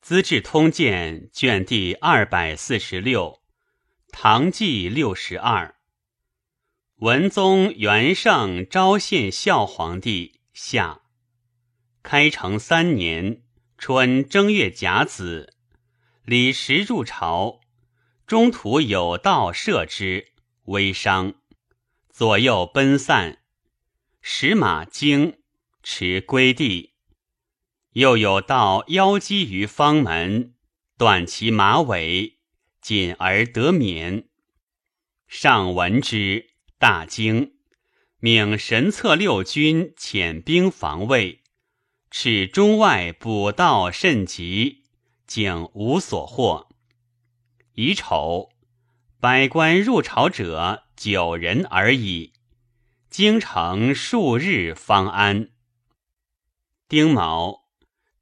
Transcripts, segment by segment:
资治通鉴》卷第二百四十六，唐纪六十二。文宗元圣昭献孝皇帝下，开成三年春正月甲子，李时入朝，中途有道射之，微伤，左右奔散，使马惊，持归地。又有道腰击于方门，断其马尾，仅而得免。上闻之，大惊，命神策六军遣兵防卫，使中外补道甚急，竟无所获。乙丑，百官入朝者九人而已，京城数日方安。丁卯。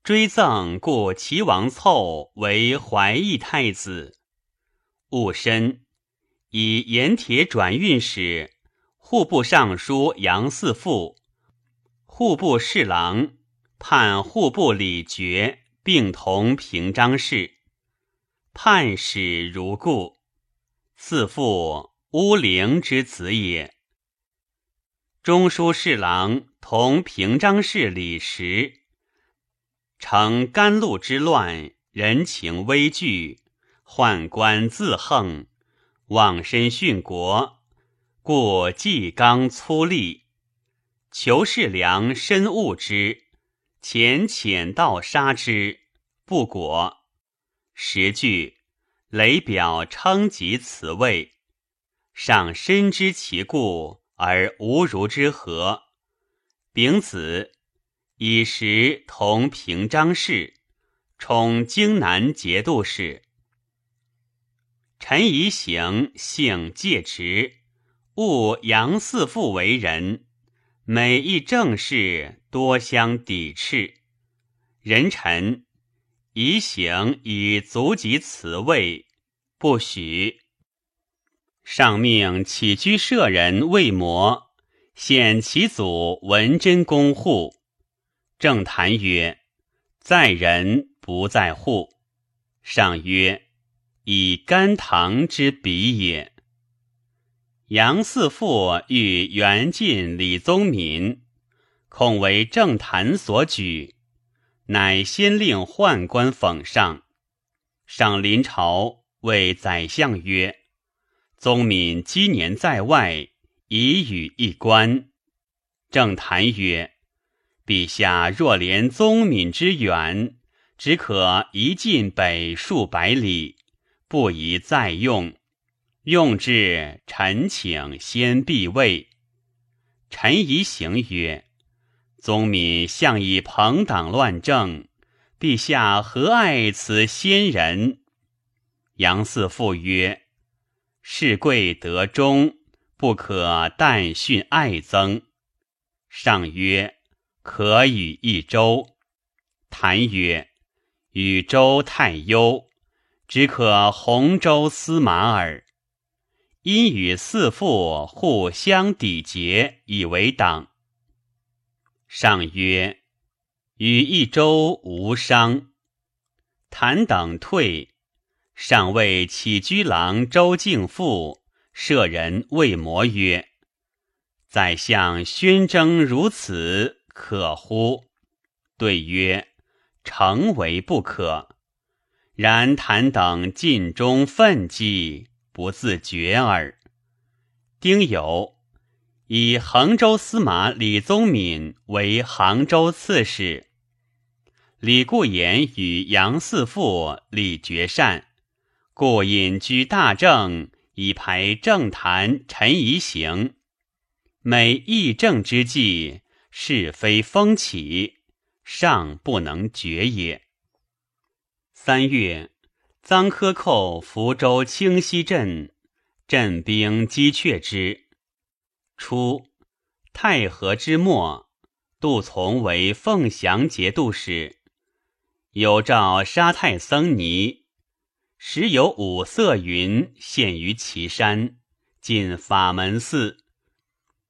追赠故齐王凑为怀义太子，戊申，以盐铁转运使、户部尚书杨嗣富、户部侍郎、判户部李傕并同平章事，判使如故。嗣父乌陵之子也。中书侍郎同平章事李实。成甘露之乱，人情危惧，宦官自横，妄身殉国，故纪刚粗粝。求士良深恶之，遣遣道杀之，不果。十句雷表称及此位，上深知其故，而无如之何。丙子。以时同平章事，充京南节度使。陈宜行姓介直，误杨四父为人，每议政事多相抵斥。人臣宜行以足及此位，不许。上命起居舍人魏摩显其祖文贞公护。正谈曰：“在人不在户。”上曰：“以甘棠之比也。”杨嗣父欲援晋李宗闵，恐为政坛所举，乃先令宦官讽上。上临朝谓宰相曰：“宗闵积年在外，已与一官。”正谈曰。陛下若怜宗闵之远，只可移进北数百里，不宜再用。用至，臣请先避位。臣宜行曰：宗闵向以朋党乱政，陛下何爱此先人？杨嗣父曰：事贵得中，不可但训爱憎。上曰。可与一州。谈曰：“与州太忧，只可洪州司马耳。”因与四父互相抵结，以为党。上曰：“与一州无伤。”谈等退。上谓起居郎周敬父、舍人魏摩曰：“宰相宣征如此。”可乎？对曰：“诚为不可。然谈等尽忠奋激，不自觉耳。”丁酉，以衡州司马李宗闵为杭州刺史。李固言与杨嗣父、李觉善，故隐居大政，以排政坛陈宜行。每议政之际。是非风起，尚不能决也。三月，臧科寇福州清溪镇，镇兵击却之。初，太和之末，杜从为凤翔节度使，有诏杀太僧尼，时有五色云现于岐山，进法门寺，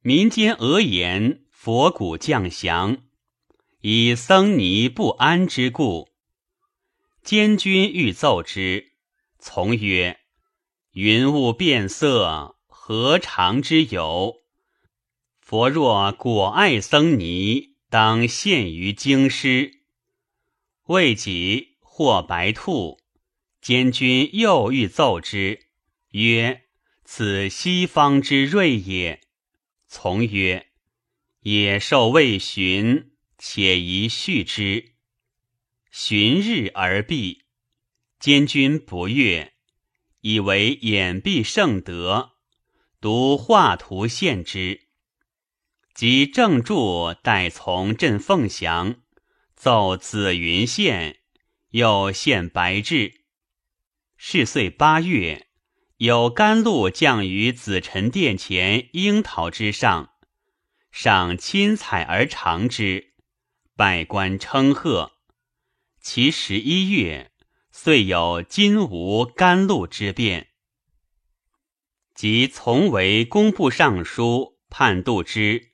民间讹言。佛骨降降，以僧尼不安之故。监军欲奏之，从曰：“云雾变色，何常之有？佛若果爱僧尼，当现于京师。”未几，获白兔。监军又欲奏之，曰：“此西方之瑞也。”从曰：“野兽未寻，且宜续之。”旬日而毕。监军不悦，以为掩蔽圣德，独画图献之。即正柱待从镇凤翔，奏紫云县，又献白质。是岁八月，有甘露降于紫宸殿前樱桃之上，上亲采而尝之，百官称贺。其十一月，遂有金吴甘露之变。即从为工部尚书，判度之。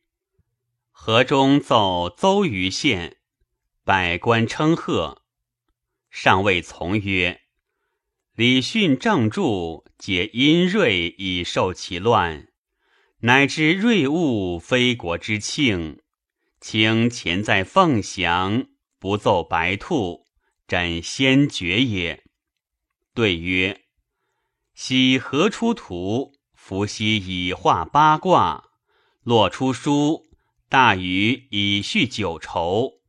河中奏邹余县，百官称贺。上谓从曰。李训正著，解殷锐以受其乱，乃知锐物非国之庆，请前在凤翔，不奏白兔，枕先绝也。对曰：昔何出图？伏羲以画八卦，洛出书，大禹以叙九畴，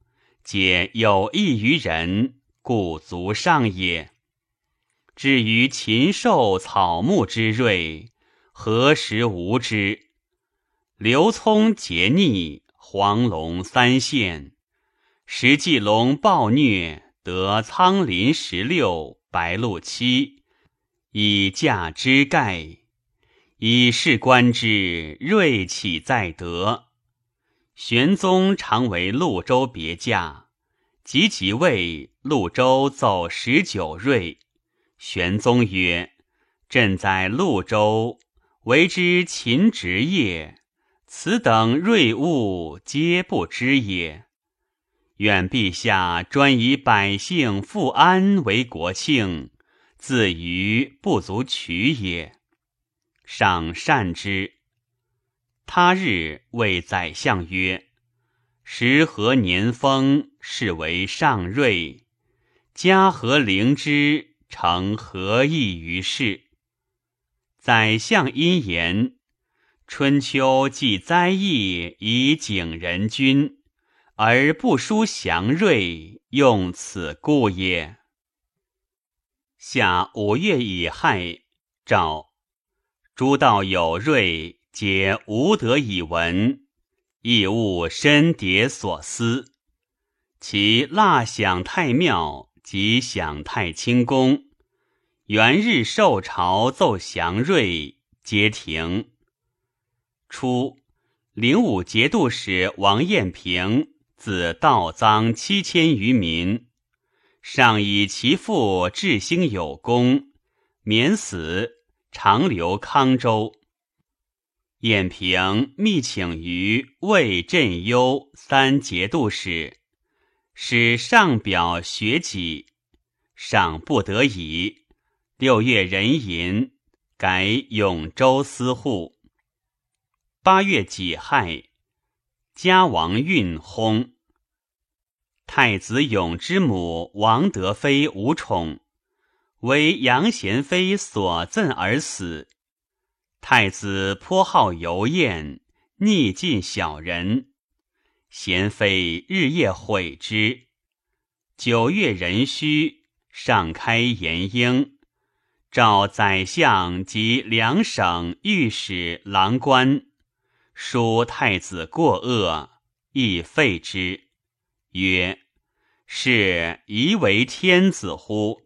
皆有益于人，故足上也。至于禽兽草木之瑞，何时无之？刘聪桀逆，黄龙三现；石纪龙暴虐，得苍林十六，白鹿七，以驾之盖。以是观之，瑞岂在德？玄宗常为潞州别驾，及即位，潞州走十九瑞。玄宗曰：“朕在潞州，为之勤职业，此等瑞物皆不知也。愿陛下专以百姓富安为国庆，自于不足取也。上善之。他日谓宰相曰：‘时和年丰，是为上瑞，嘉禾灵芝。’”成何益于世？宰相因言：春秋既灾异以警人君，而不书祥瑞，用此故也。夏五月乙亥，诏诸道有瑞，皆无德以闻，亦勿深迭所思。其蜡享太庙。即享太清宫，元日受朝奏祥瑞，皆停。初，灵武节度使王彦平自盗赃七千余民，上以其父治兴有功，免死，长留康州。彦平密请于魏镇幽三节度使。使上表学己，上不得已。六月壬寅，改永州司户。八月己亥，家王运薨。太子永之母王德妃无宠，为杨贤妃所赠而死。太子颇好游宴，逆尽小人。贤妃日夜悔之。九月壬戌，上开延英，召宰相及两省御史郎官，书太子过恶，亦废之。曰：“是宜为天子乎？”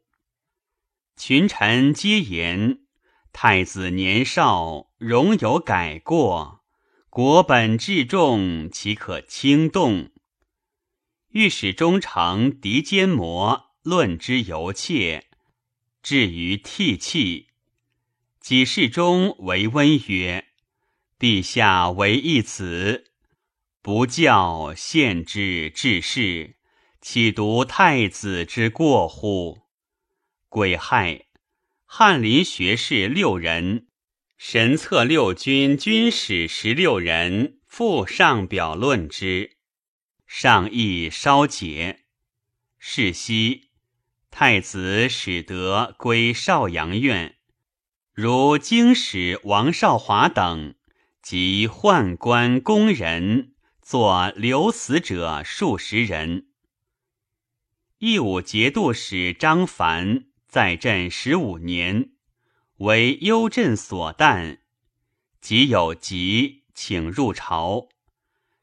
群臣皆言：“太子年少，容有改过。”国本至重，岂可轻动？御史中丞狄坚摩论之尤切，至于涕泣。己事中为温曰：“陛下为一子，不教献之治世，岂独太子之过乎？癸亥，翰林学士六人，神策六军军使十六人，复上表论之。上意稍解。是夕，太子使得归少阳院，如京使王少华等及宦官宫人，作留死者数十人。义武节度使张凡在镇十五年，为幽镇所惮，即有疾，请入朝。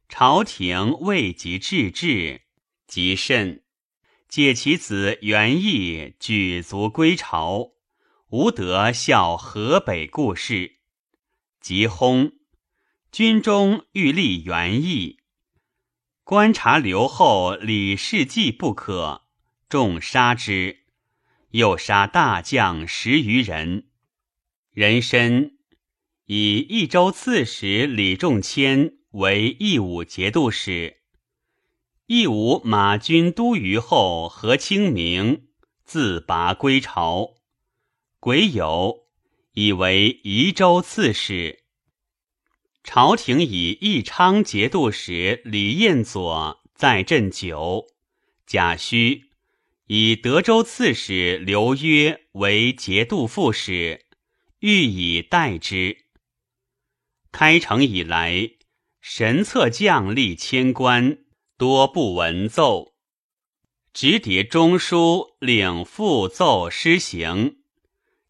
朝廷未及治治，即甚，借其子元义举足归朝，无得效河北故事，即薨。军中欲立元义，观察留后李世继不可。众杀之，又杀大将十余人。人参以益州刺史李仲谦为义武节度使。义武马军都虞后何清明自拔归朝。癸酉，以为宜州刺史。朝廷以义昌节度使李彦佐在镇久。贾诩。以德州刺史刘约为节度副使，欲以代之。开城以来，神策将吏千官多不闻奏，直迭中书领复奏施行，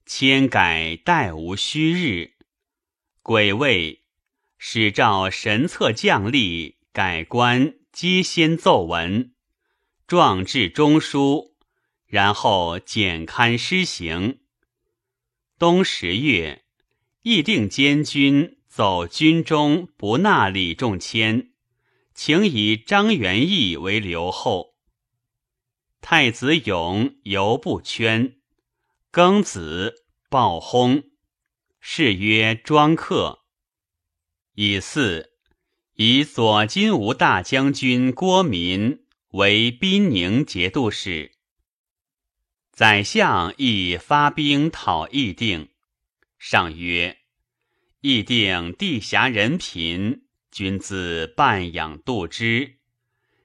千改待无虚日。鬼位，使召神策将吏改官，皆先奏文。状至中书，然后简刊施行。冬十月，议定监军走军中不纳李仲谦，请以张元义为留后。太子勇犹不圈，庚子暴轰，谥曰庄客。以四，以左金吾大将军郭民。为宾宁节度使，宰相亦发兵讨议定。上曰：“议定地狭人贫，君自半养度之。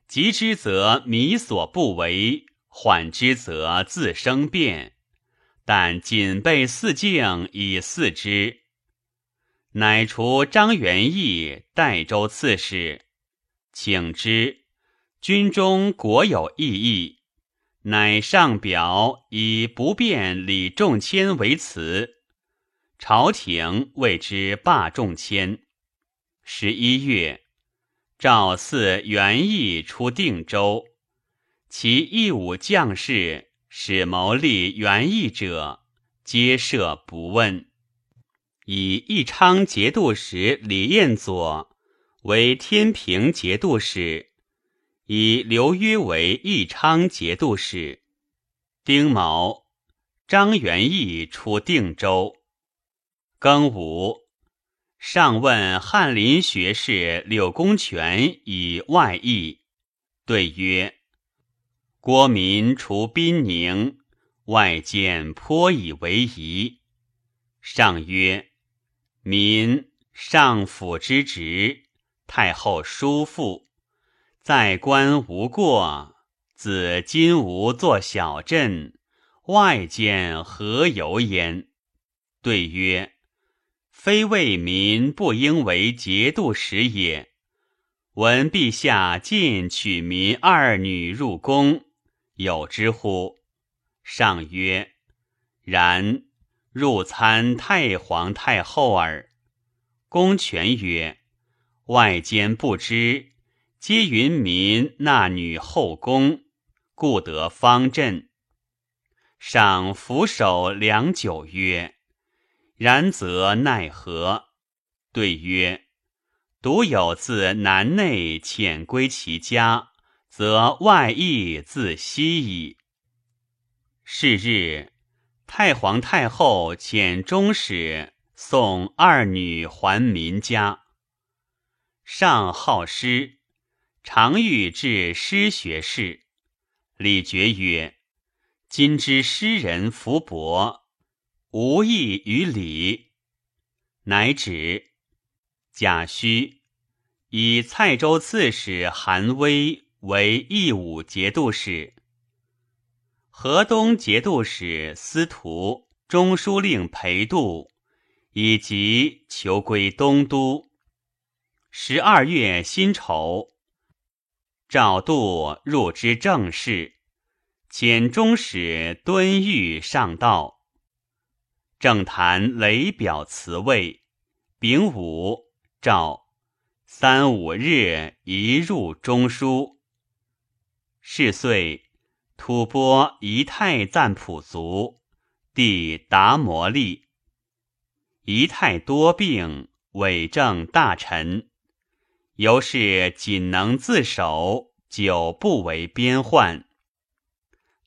急之则民所不为，缓之则自生变。但谨备四境以四之。”乃除张元义代州刺史，请之。军中国有异议，乃上表以不便李仲谦为辞。朝廷谓之罢仲谦。十一月，诏赐元义出定州，其义武将士使谋立元义者，皆赦不问。以义昌节度使李彦佐为天平节度使。以刘约为义昌节度使。丁卯，张元义出定州。庚午，上问翰林学士柳公权以外议，对曰：“郭民除宾宁，外见颇以为宜。”上曰：“民上府之职，太后叔父。”在官无过，子今无作小镇，外见何由焉？对曰：非为民不应为节度使也。闻陛下进取民二女入宫，有之乎？上曰：然。入参太皇太后耳。公权曰：外间不知。皆云民纳女后宫，故得方阵。上俯首良久，曰：“然则奈何？”对曰：“独有自南内遣归其家，则外邑自息矣。”是日，太皇太后遣中使送二女还民家。上好诗。常欲至诗学士，李傕曰：“今之诗人福薄，无益于礼。”乃止。贾诩以蔡州刺史韩威为义武节度使，河东节度使司徒、中书令裴度以及求归东都。十二月辛丑，赵度入之政事，遣中使敦裕上道。政坛雷表辞位，丙午。诏三五日一入中书。是岁，吐蕃仪太赞普族，弟达摩利。仪太多病，伪政大臣，由是仅能自守，久不为边患。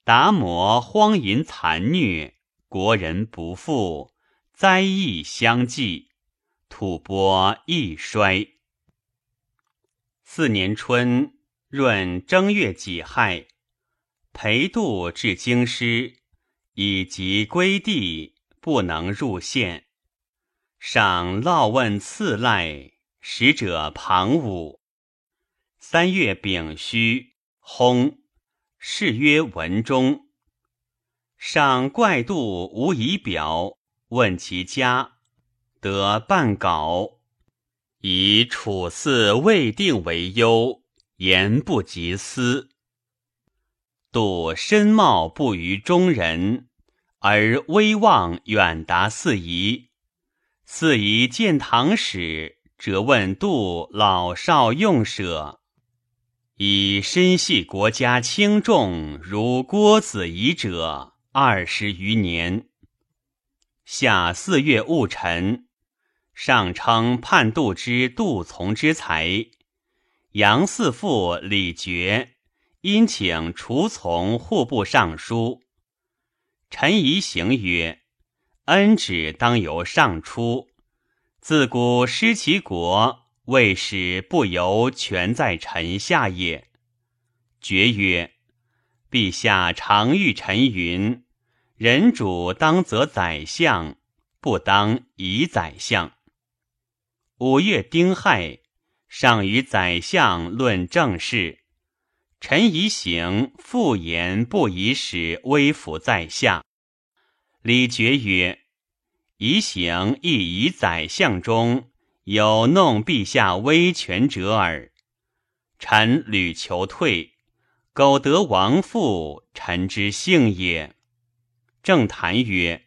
达摩荒淫残虐，国人不复，灾异相继。吐蕃亦衰。四年春闰正月己亥，裴度至京师，以及归地，不能入县。上烙问赐赖，使者庞武。三月丙戌，薨。谥曰文忠。上怪度无仪表，问其家。得半稿，以处嗣未定为忧，言不及思。度身貌不于中人，而威望远达四夷。四夷见唐使，则问度老少用舍，以身系国家轻重，如郭子仪者二十余年。夏四月戊辰。上称叛杜之杜从之才，杨四父李傕因请除从户部尚书。陈仪行曰：“恩旨当由上出，自古失其国，未使不由全在臣下也。”爵曰：“陛下常谕臣云：人主当则宰相，不当以宰相。”五月丁亥，上与宰相论政事。臣宜行复言不宜使微服在下。李傕曰：“宜行亦以宰相中有弄陛下威权者耳。臣屡求退，苟得王父，臣之幸也。”正谈曰。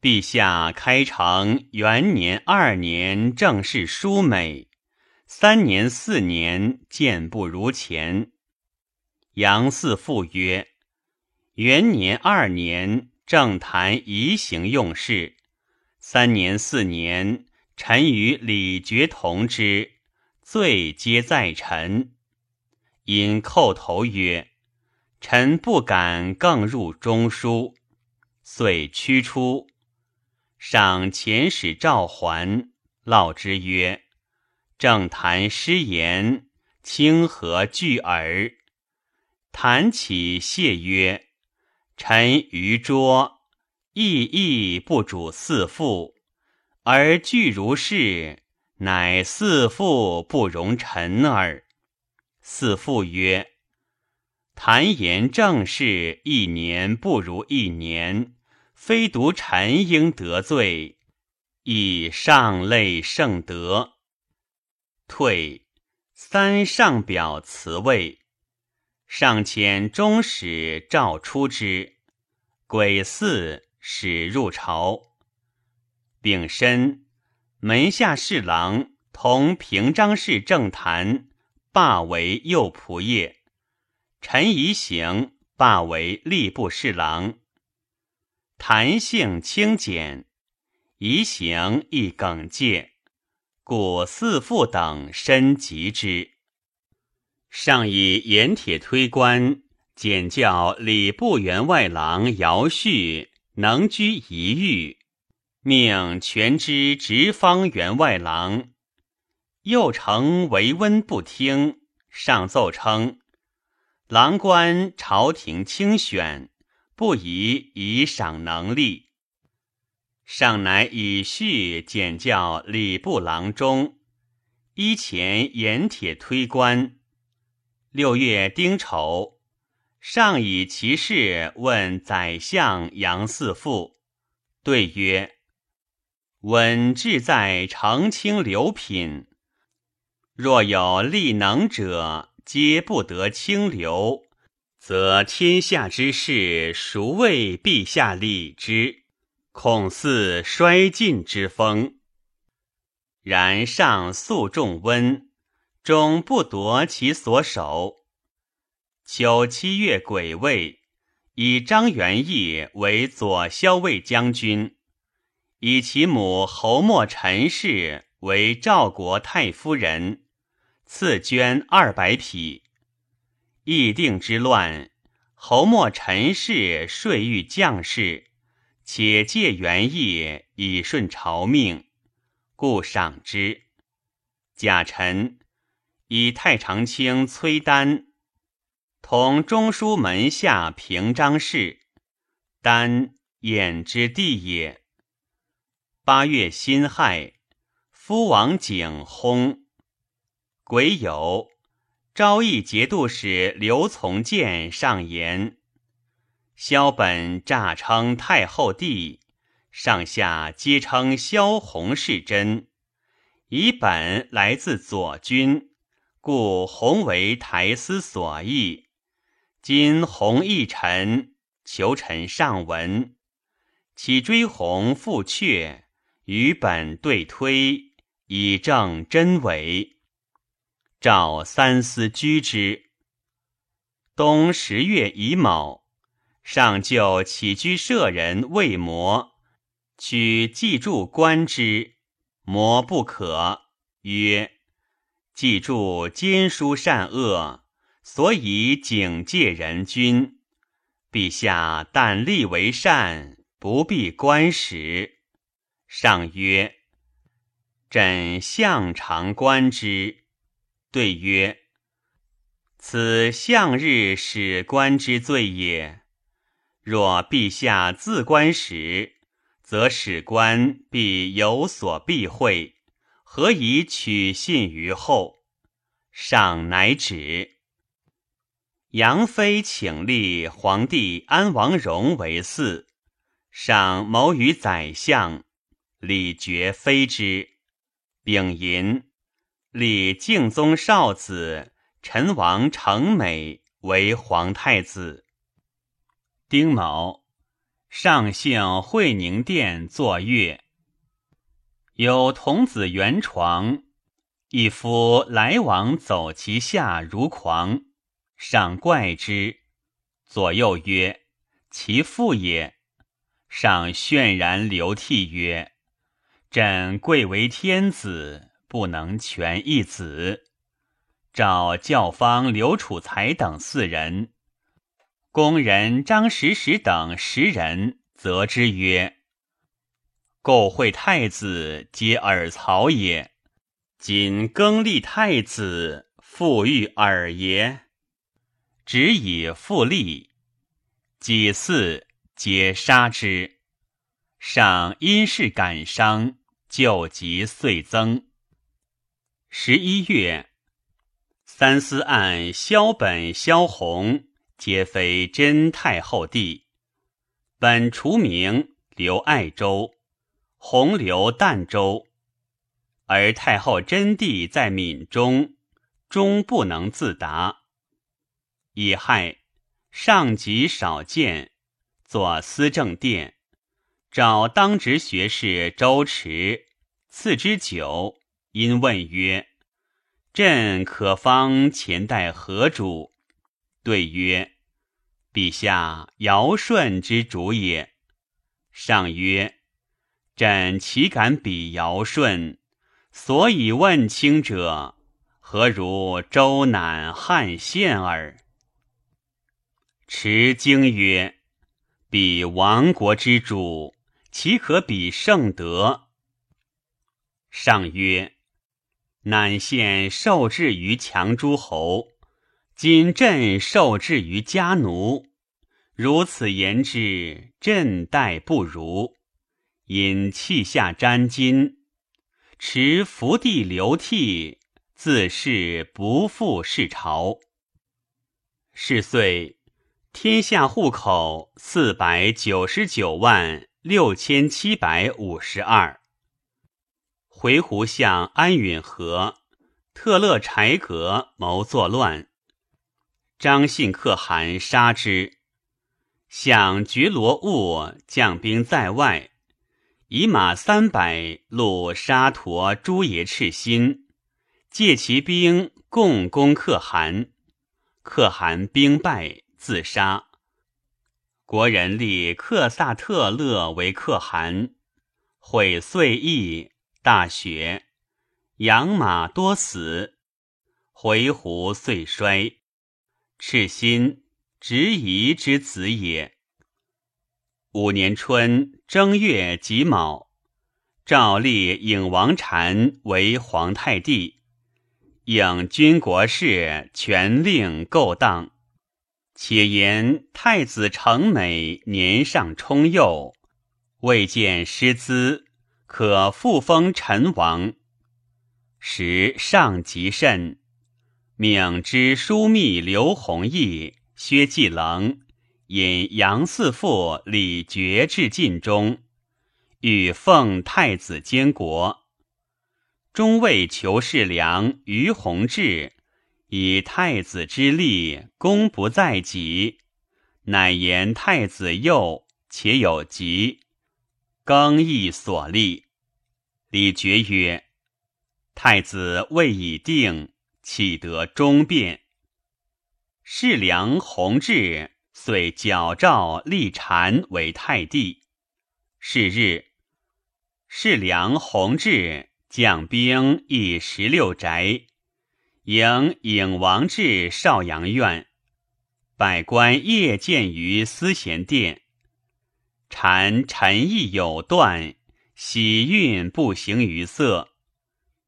陛下开成元年、二年，政事殊美；三年、四年，见不如前。杨嗣父曰：“元年、二年，政坛移行用事；三年、四年，臣与李傕同之，罪皆在臣。”因叩头曰：“臣不敢更入中书。”遂驱出。赏遣使召还，唠之曰：“政坛失言，清和具耳。”谈起谢曰：“臣愚拙，意亦不主四父，而具如是，乃四父不容臣耳。”四父曰：“谈言正事，一年不如一年。”非独臣应得罪，亦上类圣德。退三上表辞位，上遣中使召出之。癸巳，使入朝。丙申，门下侍郎同平章事政坛，罢为右仆射。陈宜行罢为吏部侍郎。弹性清简，仪行亦耿介，故四父等深及之。上以盐铁推官，简教礼部员外郎姚旭能居一隅，命全知直方员外郎。又承为温不听，上奏称：郎官朝廷清选，不宜以赏能力。上乃以序简教礼部郎中，依前盐铁推官。六月丁丑，上以其事问宰相杨四父，对曰：“稳志在澄清流品，若有力能者，皆不得清流，则天下之事，孰为陛下理之？”恐似衰尽之风。然上素重温，终不夺其所守。秋七月癸未，以张元义为左骁卫将军，以其母侯莫陈氏为赵国太夫人，赐绢二百匹。议定之乱，侯莫陈氏税欲将士。且借元义以顺朝命，故赏之。贾臣以太常卿崔丹同中书门下平章事，丹衍之弟也。八月辛亥，夫王景薨。癸酉，昭义节度使刘从谏上言。萧本诈称太后弟，上下皆称萧弘是真。以本来自左军，故弘为台司所议。今弘义臣，求臣上闻。岂追弘复阙，与本对推，以证真伪。召三司居之。冬十月乙卯。上就起居舍人魏摩，取记注观之，摩不可。曰：记注兼书善恶，所以警戒人君。陛下但立为善，不必观时。上曰：朕向常观之。对曰：此向日使官之罪也。若陛下自观时，则使官必有所避讳，何以取信于后？上乃止。杨妃请立皇帝安王荣为嗣，上谋于宰相，李傕非之。丙寅，立敬宗少子陈王成美为皇太子。丁卯，上幸会宁殿坐月。有童子圆床，一夫来往走其下如狂。上怪之，左右曰：“其父也。”上泫然流涕曰：“朕贵为天子，不能全一子。”召教坊刘楚才等四人。宫人张时时等十人责之曰：“构会太子，皆尔曹也。今更立太子，复欲尔也。只以复立，己巳，皆杀之。上因事感伤，旧疾遂增。十一月，三司案萧本、萧弘。”皆非真太后弟，本除名留爱州，洪流儋州，而太后真谛在闽中，终不能自达。乙亥，上级少见，作思政殿，召当值学士周持，赐之酒，因问曰：“朕可方前代何主？”对曰：“陛下尧舜之主也。”上曰：“朕岂敢比尧舜？所以问卿者，何如周赧、汉献耳？”持经曰：“比亡国之主，岂可比圣德？”上曰：“乃献受制于强诸侯。”今朕受制于家奴，如此言之，朕待不如。因泣下沾巾，持伏地流涕，自是不负世朝。是岁，天下户口四百九十九万六千七百五十二。回鹘相安允和、特勒柴格谋作乱，张信可汗杀之。相觉罗兀将兵在外。以马三百路沙陀朱爷赤心，借其兵共攻可汗，可汗兵败自杀。国人立克萨特勒为可汗，毁岁邑，大雪，养马多死，回鹘遂衰。赤心执夷之子也。五年春正月己卯，诏立颖王禅为皇太帝，颖军国事全令构当。且言太子成美年尚充幼，未见师资，可复封陈王。时上极甚，命之枢密刘弘毅、薛继棱。引杨四父李傕至晋中，欲奉太子监国。中尉裘世良、于弘志以太子之力，功不在己，乃言太子幼，且有疾，更易所立。李傕曰：“太子位已定，岂得终变？”世良、弘志。遂矫诏立禅为太帝。是日，世良、弘志将兵诣十六宅，迎颖王至少阳院，百官夜见于思贤殿。禅臣意有断，喜运不形于色，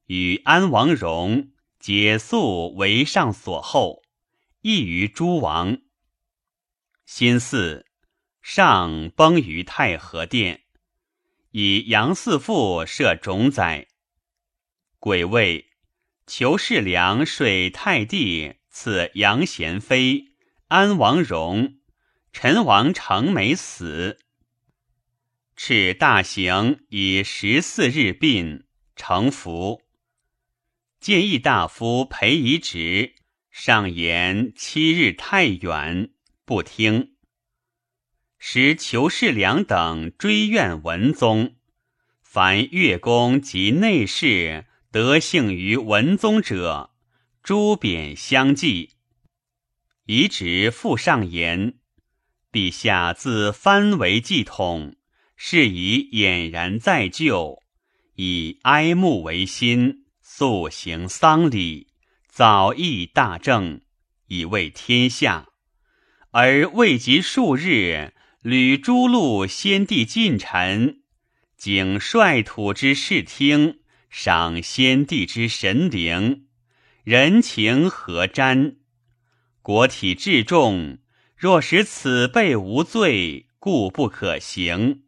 与安王荣解素为上所厚，异于诸王。新巳，上崩于太和殿，以杨四父设冢宰。癸未，裘世良水太帝赐杨贤妃、安王荣、陈王成美死。敕大行以十四日殡，成服。建议大夫裴仪直上言七日太远。不听，时裘世良等追怨文宗，凡乐公及内侍得幸于文宗者，诛贬相继。遗旨复上言：陛下自藩为继统，是以俨然在就，以哀慕为心，速行丧礼，早议大政，以慰天下。而未及数日，屡诛戮先帝近臣，景率土之视听，赏先帝之神灵，人情何沾？国体至重，若使此辈无罪，故不可行；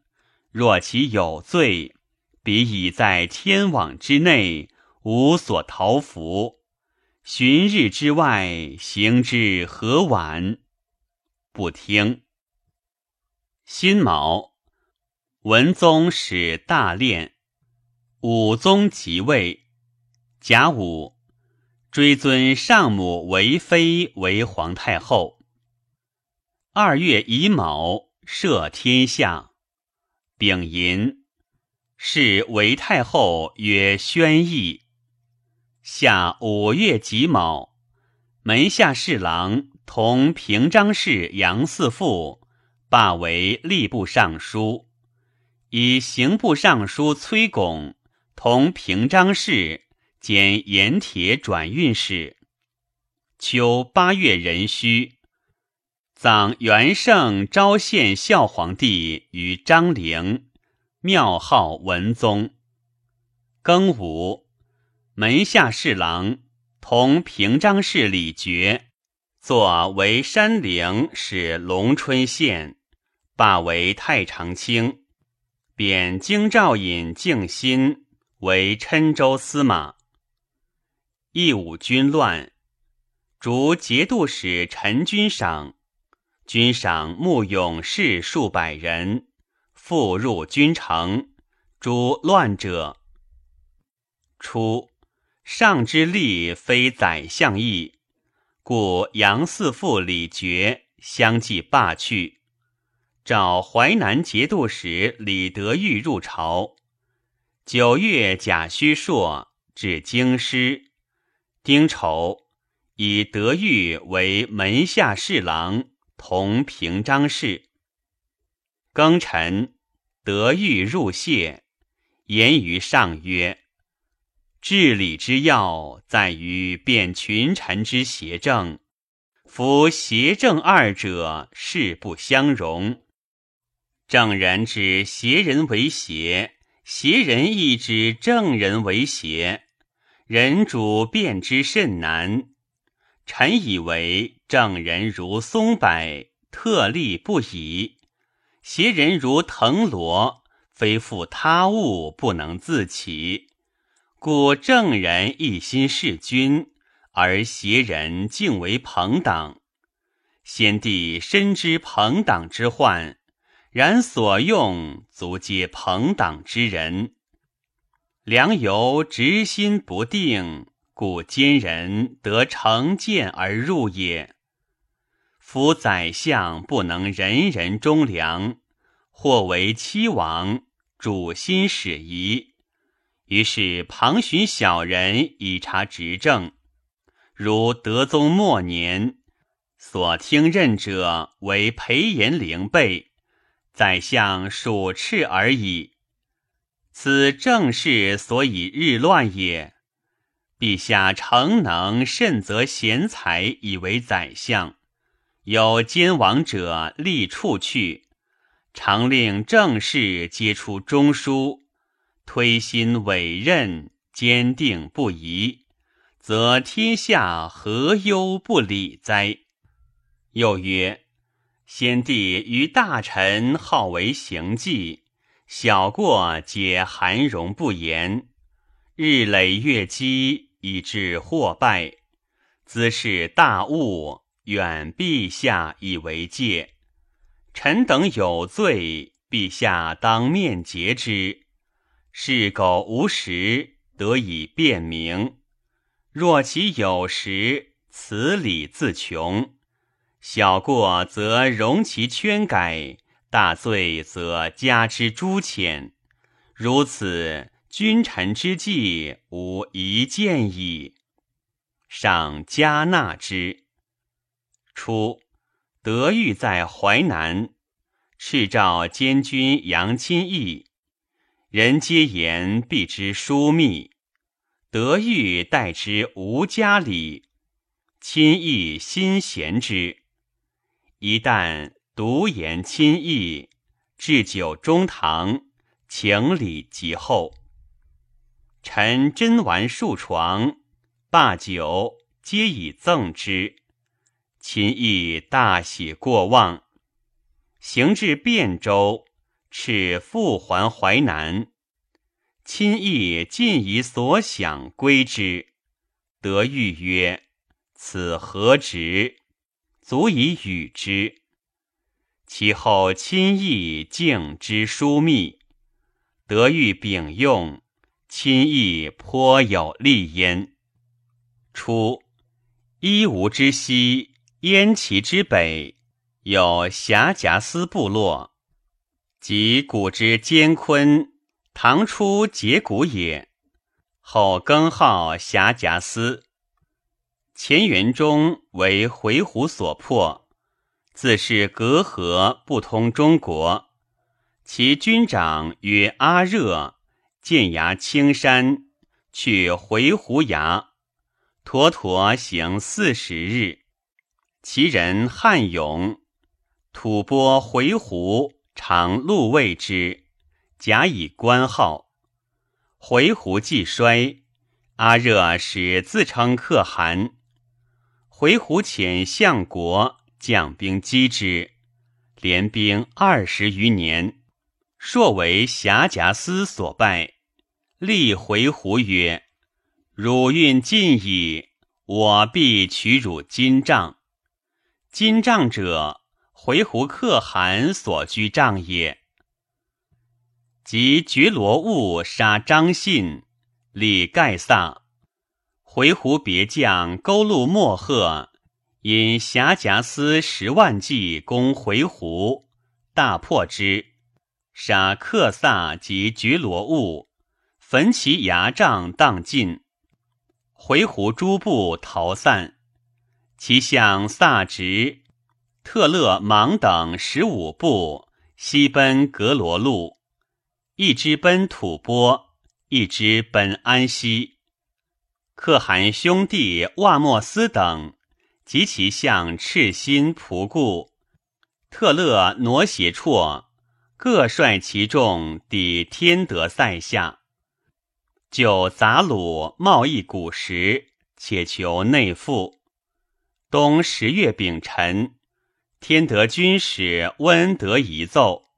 若其有罪，彼已在天网之内，无所逃服。旬日之外，行之何晚？不听。辛卯，文宗使大练，武宗即位。甲午，追尊上母为妃为皇太后。二月乙卯，赦天下。丙寅，是为太后曰宣义。下五月己卯，门下侍郎。同平章事杨四父罢为吏部尚书，以刑部尚书崔巩同平章事兼盐铁转运使。秋八月壬戌，葬元圣昭献孝皇帝于张陵，庙号文宗。庚午，门下侍郎同平章事李傕。作为山陵，使龙春县，罢为太常卿，贬京兆尹敬心为郴州司马。义武军乱，逐节度使陈君赏，君赏募勇士数百人，复入军城，诛乱者。初，上之力非宰相意。故杨四父李傕相继罢去，召淮南节度使李德裕入朝。九月甲戌朔，至京师。丁丑，以德裕为门下侍郎，同平章事。庚辰，德裕入谢，言于上曰。治理之要，在于辨群臣之邪正。夫邪正二者，势不相容。正人之邪人为邪，邪人亦之正人为邪，人主辨之甚难。臣以为正人如松柏，特立不已；邪人如藤萝，非复他物，不能自起。故正人一心事君，而邪人敬为朋党。先帝深知朋党之患，然所用足皆朋党之人。良由直心不定，故奸人得成见而入也。夫宰相不能人人忠良，或为欺王，主心使疑。于是旁寻小人以察执政，如德宗末年，所听任者为裴延龄辈，宰相属斥而已。此正是所以日乱也。陛下诚能慎择贤才以为宰相，有奸王者立处去，常令正事皆出中书。推心委任，坚定不移，则天下何忧不理哉？又曰：先帝于大臣好为行迹，小过皆含容不言，日累月积，以致祸败。兹是大误，远陛下以为戒。臣等有罪，陛下当面诘之。是苟无实，得以辨明；若其有实，此理自穷。小过则容其圈改，大罪则加之诛遣。如此，君臣之计无一见矣。上加纳之。初，德裕在淮南，敕召监军杨钦义。人皆言必之疏密，德裕待之无家礼，亲义心贤之。一旦独言亲义，置酒中堂，请礼极厚。臣斟完数床，罢酒皆以赠之。亲义大喜过望，行至汴州。敕复还淮南，亲义尽以所想归之。德裕曰：“此何直？足以与之。”其后亲义敬之疏密，德裕秉用，亲义颇有利焉。初，伊吾之西，燕齐之北，有峡夹司部落。即古之监昆，唐初节骨也。后更号峡夹司。乾元中为回鹘所破，自是隔河不通中国。其军长曰阿热，剑牙青山，去回鹘崖，妥妥行四十日。其人汉勇，吐蕃回鹘。常禄谓之，假以官号。回鹘既衰，阿热使自称可汗。回鹘遣相国将兵击之，连兵二十余年，朔为辖夹司所败。立回鹘曰：“汝运尽矣，我必取汝金帐。金帐者，回鹘可汗所居帐也。”及觉罗兀杀张信，立盖萨。回鹘别将勾路莫贺引辖夹司十万骑攻回鹘，大破之，杀克萨及觉罗兀。焚其牙帐，荡尽。回鹘诸部逃散，其相萨直、特勒莽等十五部西奔格罗路，一支奔吐蕃，一支奔安西。可汗兄弟瓦莫斯等及其相赤心仆固、特勒挪邪绰各率其众抵天德塞下。就杂鲁贸易古时，且求内附。冬十月丙辰，天德军使温德一奏：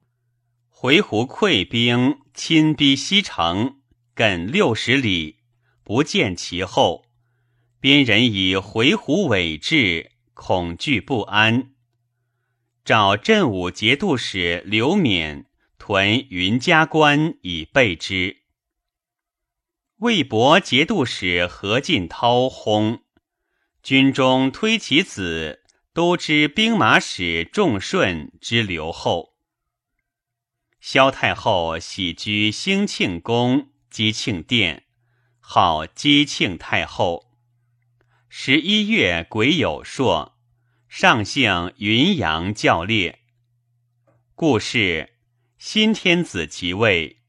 回鹘溃兵亲逼西城亘六十里，不见其后。边人以回鹘伪至，恐惧不安。召镇武节度使刘勉屯云嘉关以备之。魏博节度使何进涛薨，军中推其子都知兵马使仲顺之留后。萧太后喜居兴庆宫姬庆殿，号姬庆太后。十一月癸酉朔，上幸云阳教烈。故事新天子即位。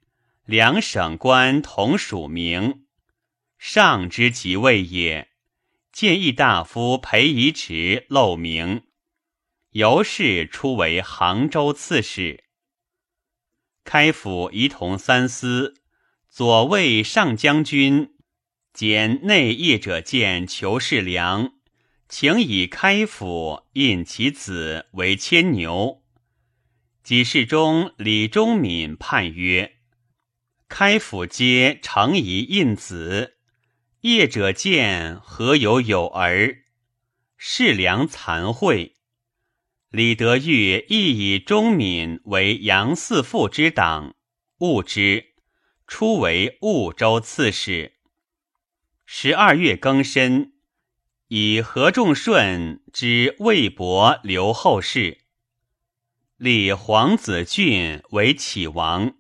两省官同署名，上之即位也。建议大夫裴仪直漏名，由是出为杭州刺史。开府仪同三司，左卫上将军兼内业者见裘世良，请以开府印其子为牵牛。几事中李忠敏判曰。开府皆承以印子，业者见何有有儿？世良惭秽。李德裕亦以忠敏为杨四父之党，误之，初为婺州刺史。十二月庚申，以何仲顺之魏博留后事，立皇子俊为启王。